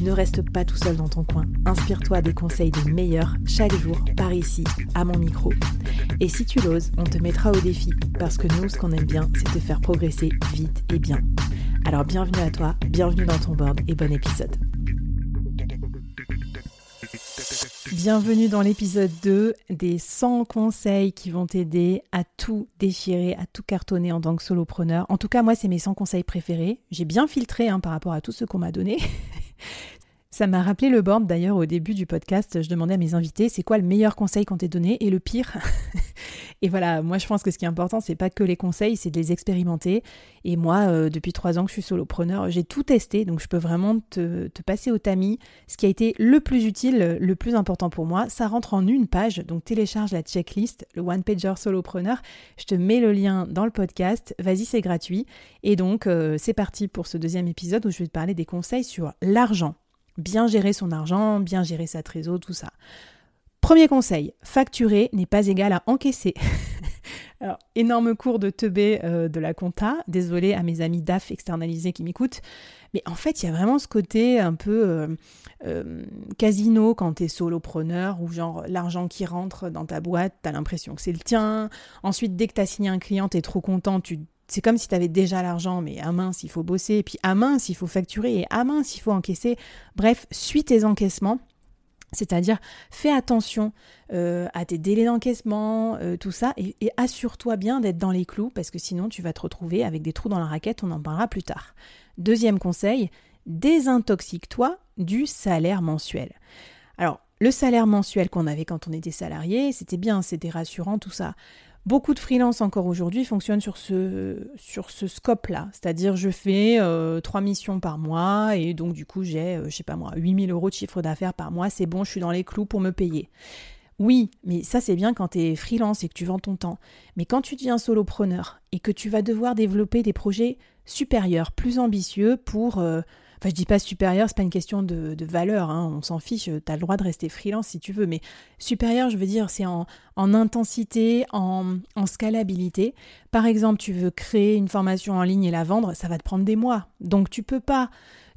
Ne reste pas tout seul dans ton coin. Inspire-toi des conseils des meilleurs chaque jour par ici, à mon micro. Et si tu l'oses, on te mettra au défi parce que nous, ce qu'on aime bien, c'est te faire progresser vite et bien. Alors bienvenue à toi, bienvenue dans ton board et bon épisode. Bienvenue dans l'épisode 2 des 100 conseils qui vont t'aider à tout déchirer, à tout cartonner en tant que solopreneur. En tout cas, moi, c'est mes 100 conseils préférés. J'ai bien filtré hein, par rapport à tout ce qu'on m'a donné. Ça m'a rappelé le board d'ailleurs au début du podcast. Je demandais à mes invités c'est quoi le meilleur conseil qu'on t'ait donné et le pire. et voilà, moi je pense que ce qui est important, c'est pas que les conseils, c'est de les expérimenter. Et moi, euh, depuis trois ans que je suis solopreneur, j'ai tout testé, donc je peux vraiment te, passer au tamis. Ce qui a été le plus utile, le plus important pour moi, ça rentre en une page. Donc télécharge la checklist, le one pager solopreneur. Je te mets le lien dans le podcast. Vas-y, c'est gratuit. Et donc euh, c'est parti pour ce deuxième épisode où je vais te parler des conseils sur l'argent bien gérer son argent, bien gérer sa trésor, tout ça. Premier conseil, facturer n'est pas égal à encaisser. Alors, énorme cours de teubé euh, de la compta. Désolé à mes amis DAF externalisés qui m'écoutent. Mais en fait, il y a vraiment ce côté un peu euh, euh, casino quand tu es solopreneur, où genre l'argent qui rentre dans ta boîte, tu as l'impression que c'est le tien. Ensuite, dès que tu as signé un client, tu es trop content, tu c'est comme si tu avais déjà l'argent, mais à mince, il faut bosser, et puis à mince, il faut facturer, et à mince, il faut encaisser. Bref, suis tes encaissements. C'est-à-dire, fais attention euh, à tes délais d'encaissement, euh, tout ça, et, et assure-toi bien d'être dans les clous, parce que sinon tu vas te retrouver avec des trous dans la raquette, on en parlera plus tard. Deuxième conseil, désintoxique-toi du salaire mensuel. Alors, le salaire mensuel qu'on avait quand on était salarié, c'était bien, c'était rassurant, tout ça. Beaucoup de freelance encore aujourd'hui fonctionnent sur ce, sur ce scope-là. C'est-à-dire, je fais euh, trois missions par mois et donc, du coup, j'ai, euh, je sais pas moi, 8000 euros de chiffre d'affaires par mois. C'est bon, je suis dans les clous pour me payer. Oui, mais ça, c'est bien quand tu es freelance et que tu vends ton temps. Mais quand tu deviens solopreneur et que tu vas devoir développer des projets supérieurs, plus ambitieux pour. Euh, Enfin, je dis pas supérieur, c'est pas une question de, valeur, hein, on s'en fiche, tu as le droit de rester freelance si tu veux, mais supérieur, je veux dire, c'est en, intensité, en, scalabilité. Par exemple, tu veux créer une formation en ligne et la vendre, ça va te prendre des mois. Donc tu peux pas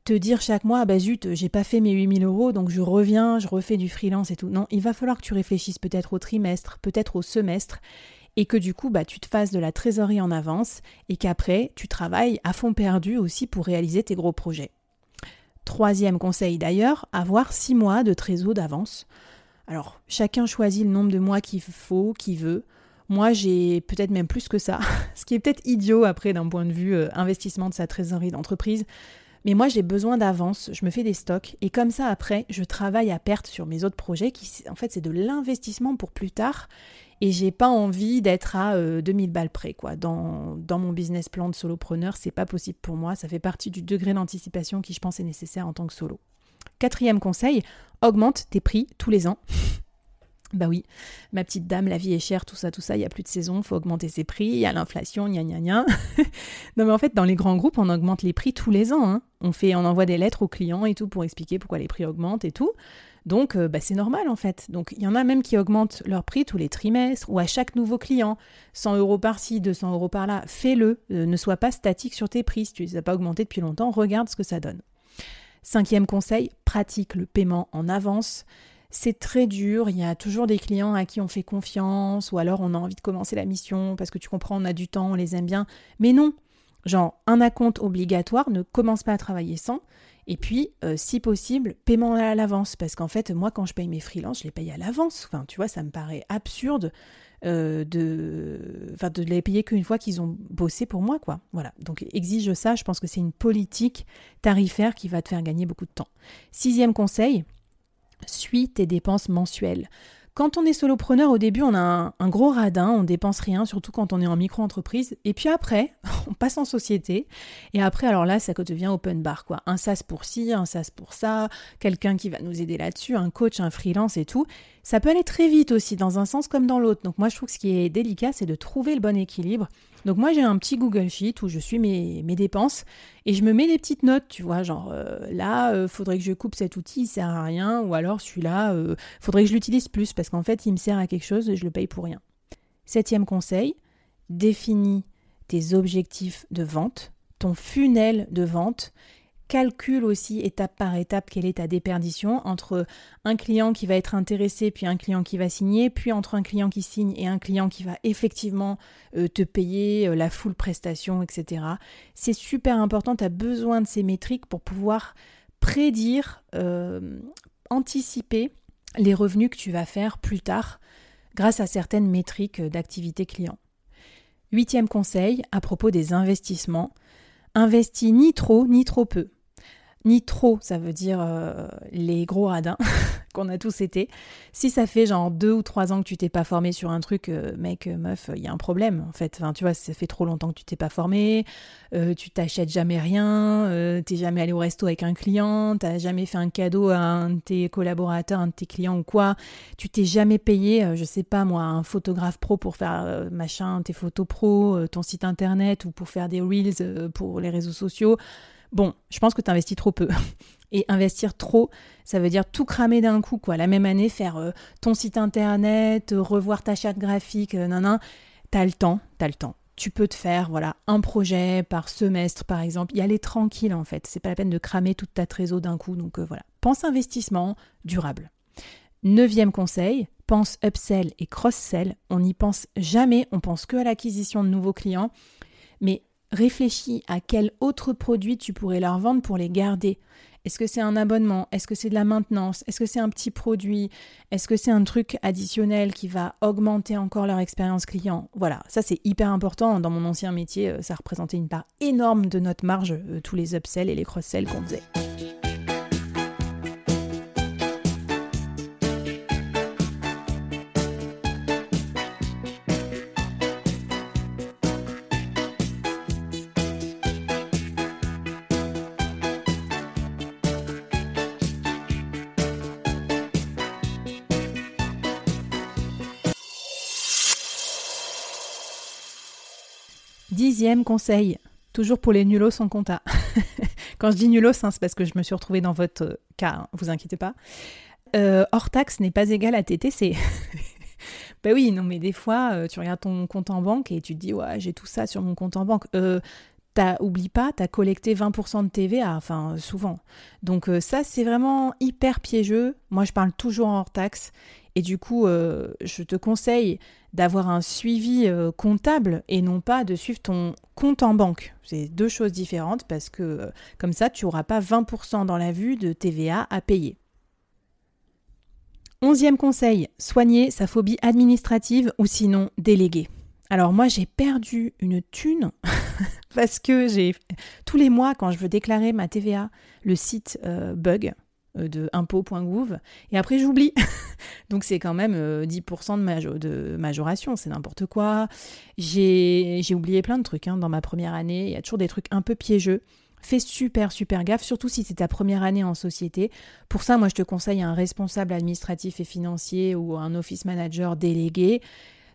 te dire chaque mois, bah zut, j'ai pas fait mes 8000 euros, donc je reviens, je refais du freelance et tout. Non, il va falloir que tu réfléchisses peut-être au trimestre, peut-être au semestre, et que du coup, bah, tu te fasses de la trésorerie en avance, et qu'après, tu travailles à fond perdu aussi pour réaliser tes gros projets. Troisième conseil d'ailleurs, avoir six mois de trésor d'avance. Alors, chacun choisit le nombre de mois qu'il faut, qu'il veut. Moi, j'ai peut-être même plus que ça, ce qui est peut-être idiot après d'un point de vue euh, investissement de sa trésorerie d'entreprise. Mais moi, j'ai besoin d'avance, je me fais des stocks et comme ça, après, je travaille à perte sur mes autres projets qui, en fait, c'est de l'investissement pour plus tard et j'ai pas envie d'être à 2000 euh, balles près quoi. Dans, dans mon business plan de solopreneur, c'est pas possible pour moi, ça fait partie du degré d'anticipation qui je pense est nécessaire en tant que solo. Quatrième conseil, augmente tes prix tous les ans. Bah oui, ma petite dame, la vie est chère, tout ça, tout ça, il n'y a plus de saison, faut augmenter ses prix, il y a l'inflation, gna gna gna. non mais en fait, dans les grands groupes, on augmente les prix tous les ans. Hein. On, fait, envoie des lettres aux clients et tout pour expliquer pourquoi les prix augmentent et tout. Donc, euh, bah, c'est normal en fait. Donc, il y en a même qui augmentent leur prix tous les trimestres ou à chaque nouveau client. 100 euros par-ci, 200 euros par-là. Fais-le. Euh, ne sois pas statique sur tes prix. Si tu ne les as pas augmentés depuis longtemps, regarde ce que ça donne. Cinquième conseil, pratique le paiement en avance. C'est très dur, il y a toujours des clients à qui on fait confiance, ou alors on a envie de commencer la mission parce que tu comprends, on a du temps, on les aime bien. Mais non, genre un acompte obligatoire, ne commence pas à travailler sans. Et puis, euh, si possible, paiement à l'avance. Parce qu'en fait, moi, quand je paye mes freelances, je les paye à l'avance. Enfin, tu vois, ça me paraît absurde de, de les payer qu'une fois qu'ils ont bossé pour moi, quoi. Voilà. Donc exige ça. Je pense que c'est une politique tarifaire qui va te faire gagner beaucoup de temps. Sixième conseil, suis tes dépenses mensuelles. Quand on est solopreneur, au début, on a un, gros radin, on dépense rien, surtout quand on est en micro-entreprise. Et puis après, on passe en société. Et après, alors là, ça devient open bar, quoi. Un SaaS pour ci, un SaaS pour ça, quelqu'un qui va nous aider là-dessus, un coach, un freelance et tout. Ça peut aller très vite aussi, dans un sens comme dans l'autre. Donc moi, je trouve que ce qui est délicat, c'est de trouver le bon équilibre donc moi j'ai un petit Google Sheet où je suis mes, dépenses et je me mets des petites notes, tu vois, genre euh, là, euh, faudrait que je coupe cet outil, il sert à rien, ou alors celui-là, il euh, faudrait que je l'utilise plus parce qu'en fait il me sert à quelque chose et je le paye pour rien. Septième conseil, définis tes objectifs de vente, ton funnel de vente calcule aussi étape par étape quelle est ta déperdition entre un client qui va être intéressé puis un client qui va signer, puis entre un client qui signe et un client qui va effectivement euh, te payer euh, la full prestation, etc. C'est super important, tu as besoin de ces métriques pour pouvoir prédire, euh, anticiper les revenus que tu vas faire plus tard grâce à certaines métriques d'activité client. Huitième conseil à propos des investissements, investis ni trop ni trop peu ni trop, ça veut dire euh, les gros radins qu'on a tous été. Si ça fait genre deux ou trois ans que tu t'es pas formé sur un truc, euh, mec, euh, meuf, il y a un problème en fait. Enfin, tu vois, ça fait trop longtemps que tu t'es pas formé, tu t'achètes jamais rien, t'es jamais allé au resto avec un client, t'as jamais fait un cadeau à un de tes collaborateurs, un de tes clients ou quoi. Tu t'es jamais payé, je sais pas moi, un photographe pro pour faire machin, tes photos pro, ton site internet ou pour faire des reels pour les réseaux sociaux. Bon, je pense que tu investis trop peu. Et investir trop, ça veut dire tout cramer d'un coup, quoi. La même année, faire euh, ton site internet, euh, revoir ta charte graphique, euh. T'as le temps, t'as le temps. Tu peux te faire, voilà, un projet par semestre, par exemple. Y aller tranquille, en fait. C'est pas la peine de cramer toute ta trésor d'un coup. Donc voilà. Pense investissement durable. Neuvième conseil, pense upsell et cross-sell. On n'y pense jamais. On pense que à l'acquisition de nouveaux clients. Mais réfléchis à quel autre produit tu pourrais leur vendre pour les garder. Est-ce que c'est un abonnement? Est-ce que c'est de la maintenance? Est-ce que c'est un petit produit? Est-ce que c'est un truc additionnel qui va augmenter encore leur expérience client? Voilà, ça c'est hyper important. Dans mon ancien métier, euh, ça représentait une part énorme de notre marge, euh, tous les upsells et les cross-sells qu'on faisait. Conseil, toujours pour les nulos sans compta. Quand je dis nulos, hein, c'est parce que je me suis retrouvée dans votre euh, cas, hein, vous inquiétez pas. Euh, hors taxe n'est pas égal à TTC. ben oui, non, mais des fois, euh, tu regardes ton compte en banque et tu te dis, ouais, j'ai tout ça sur mon compte en banque. Oublie pas, tu as collecté 20% de TVA, enfin souvent. Donc ça, c'est vraiment hyper piégeux. Moi, je parle toujours en hors taxe. Et du coup, je te conseille d'avoir un suivi euh, comptable et non pas de suivre ton compte en banque. C'est deux choses différentes parce que euh, comme ça, tu n'auras pas 20% dans la vue de TVA à payer. Onzième conseil, soigner sa phobie administrative ou sinon déléguer. Alors moi j'ai perdu une thune parce que j'ai tous les mois quand je veux déclarer ma TVA, le site euh, bug. Euh, de impôt.gouv et après j'oublie. Donc c'est quand même 10% euh, de, majoration, c'est n'importe quoi. J'ai oublié plein de trucs hein, dans ma première année, il y a toujours des trucs un peu piégeux. Fais super super gaffe, surtout si c'est ta première année en société. Pour ça, moi je te conseille un responsable administratif et financier ou un office manager délégué.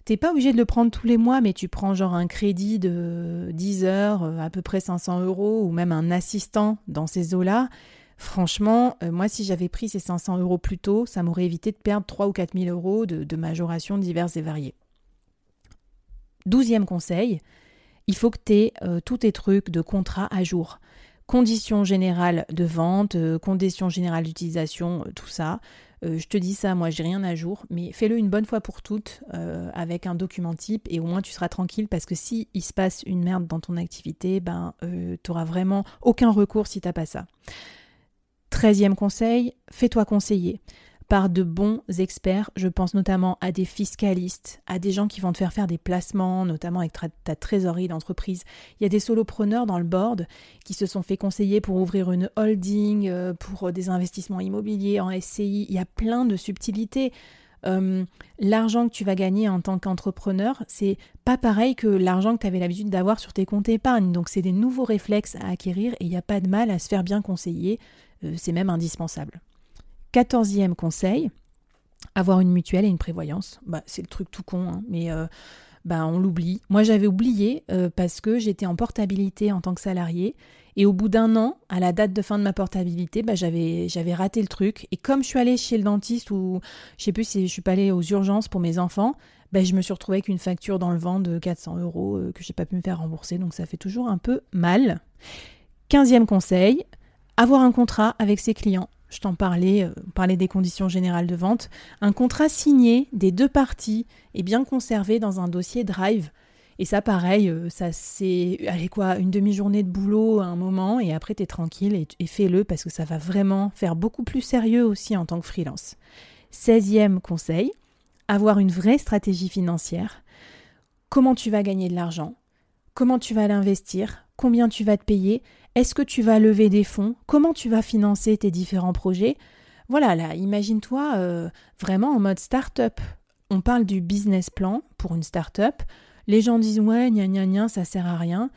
T'es pas obligé de le prendre tous les mois, mais tu prends genre un crédit de 10 heures, euh, à peu près 500 euros, ou même un assistant dans ces eaux-là. Franchement, euh, moi, si j'avais pris ces 500 euros plus tôt, ça m'aurait évité de perdre 3 ou 4 000 euros de, majoration diverses et variées. Douzième conseil, il faut que tu aies euh, tous tes trucs de contrat à jour. Conditions générales de vente, conditions générales d'utilisation, tout ça. Je te dis ça, moi j'ai rien à jour, mais fais-le une bonne fois pour toutes avec un document type et au moins tu seras tranquille parce que si il se passe une merde dans ton activité, ben tu n'auras vraiment aucun recours si tu n'as pas ça. Treizième conseil, fais-toi conseiller. Par de bons experts. Je pense notamment à des fiscalistes, à des gens qui vont te faire faire des placements, notamment avec ta trésorerie d'entreprise. Il y a des solopreneurs dans le board qui se sont fait conseiller pour ouvrir une holding, euh, pour des investissements immobiliers en SCI. Il y a plein de subtilités. Euh, l'argent que tu vas gagner en tant qu'entrepreneur, c'est pas pareil que l'argent que tu avais l'habitude d'avoir sur tes comptes épargne. Donc c'est des nouveaux réflexes à acquérir et il n'y a pas de mal à se faire bien conseiller. Euh, c'est même indispensable. Quatorzième conseil, avoir une mutuelle et une prévoyance. Bah, c'est le truc tout con, hein, mais euh, bah, on l'oublie. Moi, j'avais oublié euh, parce que j'étais en portabilité en tant que salarié. Et au bout d'un an, à la date de fin de ma portabilité, bah, j'avais, raté le truc. Et comme je suis allée chez le dentiste ou je sais plus si je suis pas allée aux urgences pour mes enfants, bah, je me suis retrouvée avec une facture dans le vent de 400 euros euh, que j'ai pas pu me faire rembourser. Donc ça fait toujours un peu mal. Quinzième conseil, avoir un contrat avec ses clients je t'en parlais, euh, parlais des conditions générales de vente, un contrat signé des deux parties et bien conservé dans un dossier Drive. Et ça, pareil, euh, ça c'est, allez quoi, une demi-journée de boulot à un moment, et après t'es tranquille et, et fais-le parce que ça va vraiment faire beaucoup plus sérieux aussi en tant que freelance. 16e conseil, avoir une vraie stratégie financière. Comment tu vas gagner de l'argent? Comment tu vas l'investir? Combien tu vas te payer est-ce que tu vas lever des fonds Comment tu vas financer tes différents projets Voilà, là, imagine-toi euh, vraiment en mode start-up. On parle du business plan pour une start-up. Les gens disent ouais, gna gna gna, ça sert à rien.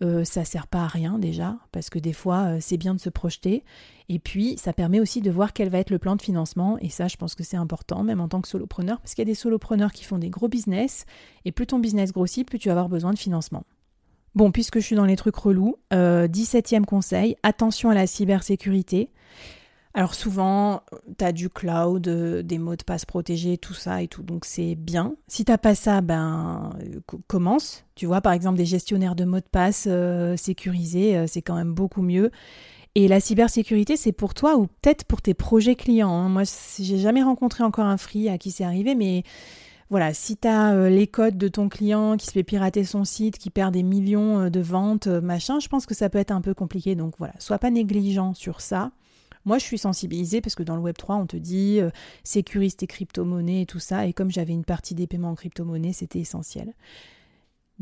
Euh, ça sert pas à rien déjà, parce que des fois, euh, c'est bien de se projeter. Et puis, ça permet aussi de voir quel va être le plan de financement. Et ça, je pense que c'est important, même en tant que solopreneur, parce qu'il y a des solopreneurs qui font des gros business. Et plus ton business grossit, plus tu vas avoir besoin de financement. Bon, puisque je suis dans les trucs relous, 17e euh, conseil, attention à la cybersécurité. Alors souvent, tu as du cloud, euh, des mots de passe protégés, tout ça et tout, donc c'est bien. Si t'as pas ça, ben euh, commence. Tu vois, par exemple, des gestionnaires de mots de passe sécurisés, c'est quand même beaucoup mieux. Et la cybersécurité, c'est pour toi ou peut-être pour tes projets clients. Hein. Moi, j'ai jamais rencontré encore un free à qui c'est arrivé, mais voilà, si tu as euh, les codes de ton client qui se fait pirater son site, qui perd des millions euh, de ventes, euh, machin, je pense que ça peut être un peu compliqué. Donc voilà, sois pas négligent sur ça. Moi, je suis sensibilisée parce que dans le Web3, on te dit sécurise tes crypto-monnaies et tout ça. Et comme j'avais une partie des paiements en crypto-monnaie, c'était essentiel.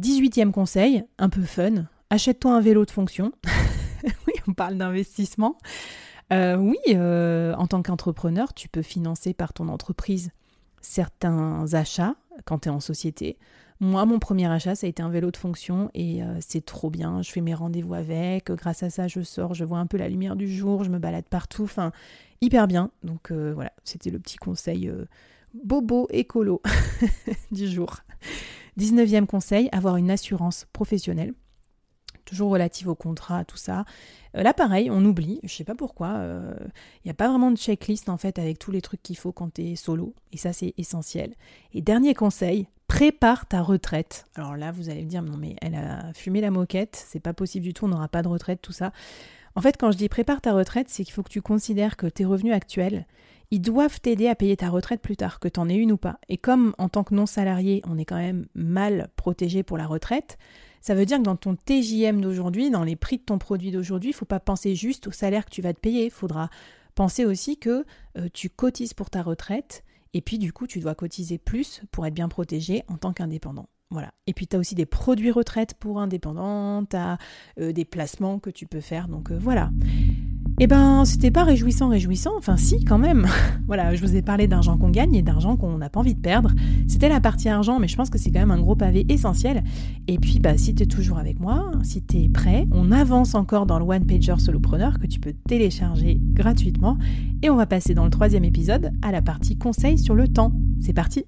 18e conseil, un peu fun, achète-toi un vélo de fonction. oui, on parle d'investissement. oui, en tant qu'entrepreneur, tu peux financer par ton entreprise certains achats quand tu es en société. Moi, mon premier achat, ça a été un vélo de fonction et euh, c'est trop bien. Je fais mes rendez-vous avec. Grâce à ça, je sors, je vois un peu la lumière du jour, je me balade partout. Enfin, hyper bien. Donc euh, voilà, c'était le petit conseil euh, bobo écolo du jour. 19e conseil, avoir une assurance professionnelle toujours relative au contrat, tout ça. Euh, là, pareil, on oublie, je sais pas pourquoi. Il euh, n'y a pas vraiment de checklist en fait avec tous les trucs qu'il faut quand tu solo, et ça c'est essentiel. Et dernier conseil, prépare ta retraite. Alors là, vous allez me dire, non mais elle a fumé la moquette, c'est pas possible du tout, on n'aura pas de retraite, tout ça. En fait, quand je dis prépare ta retraite, c'est qu'il faut que tu considères que tes revenus actuels, ils doivent t'aider à payer ta retraite plus tard, que tu en aies une ou pas. Et comme en tant que non salarié, on est quand même mal protégé pour la retraite, ça veut dire que dans ton TJM d'aujourd'hui, dans les prix de ton produit d'aujourd'hui, il ne faut pas penser juste au salaire que tu vas te payer. Il faudra penser aussi que euh, tu cotises pour ta retraite et puis du coup, tu dois cotiser plus pour être bien protégé en tant qu'indépendant. Voilà. Et puis tu as aussi des produits retraite pour indépendants, tu as euh, des placements que tu peux faire. Donc euh, voilà. Eh ben, c'était pas réjouissant, réjouissant, enfin si quand même. voilà, je vous ai parlé d'argent qu'on gagne et d'argent qu'on n'a pas envie de perdre. C'était la partie argent, mais je pense que c'est quand même un gros pavé essentiel. Et puis, bah, si tu es toujours avec moi, si tu es prêt, on avance encore dans le One Pager Solopreneur que tu peux télécharger gratuitement. Et on va passer dans le troisième épisode à la partie conseil sur le temps. C'est parti